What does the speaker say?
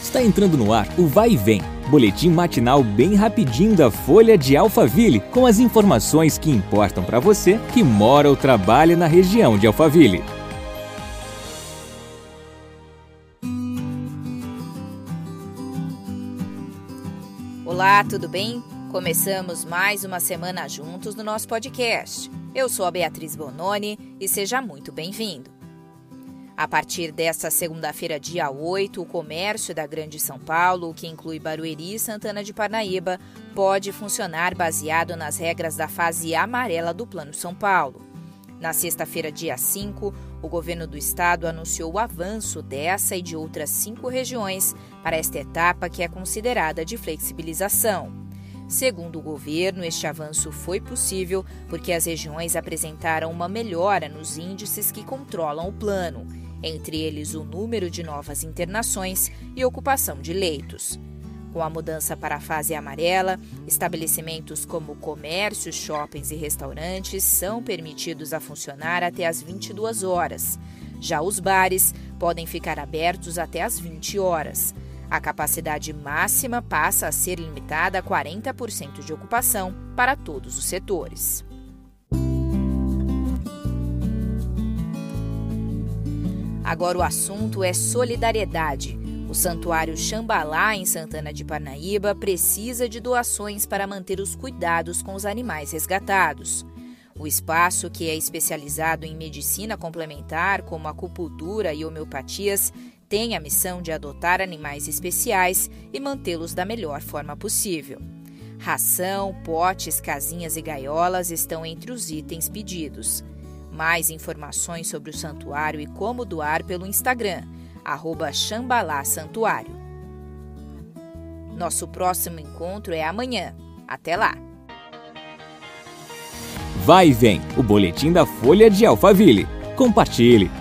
Está entrando no ar o Vai e Vem, boletim matinal bem rapidinho da Folha de Alphaville, com as informações que importam para você que mora ou trabalha na região de Alphaville. Olá, tudo bem? Começamos mais uma semana juntos no nosso podcast. Eu sou a Beatriz Bononi e seja muito bem-vindo. A partir desta segunda-feira, dia 8, o comércio da Grande São Paulo, que inclui Barueri e Santana de Parnaíba, pode funcionar baseado nas regras da fase amarela do Plano São Paulo. Na sexta-feira, dia 5, o governo do estado anunciou o avanço dessa e de outras cinco regiões para esta etapa que é considerada de flexibilização. Segundo o governo, este avanço foi possível porque as regiões apresentaram uma melhora nos índices que controlam o plano entre eles o número de novas internações e ocupação de leitos. Com a mudança para a fase amarela, estabelecimentos como comércios, shoppings e restaurantes são permitidos a funcionar até às 22 horas. Já os bares podem ficar abertos até às 20 horas. A capacidade máxima passa a ser limitada a 40% de ocupação para todos os setores. Agora o assunto é solidariedade. O Santuário Xambalá, em Santana de Parnaíba, precisa de doações para manter os cuidados com os animais resgatados. O espaço, que é especializado em medicina complementar, como acupuntura e homeopatias, tem a missão de adotar animais especiais e mantê-los da melhor forma possível. Ração, potes, casinhas e gaiolas estão entre os itens pedidos. Mais informações sobre o santuário e como doar pelo Instagram, arroba Santuário. Nosso próximo encontro é amanhã. Até lá! Vai e vem, o boletim da Folha de Alphaville. Compartilhe!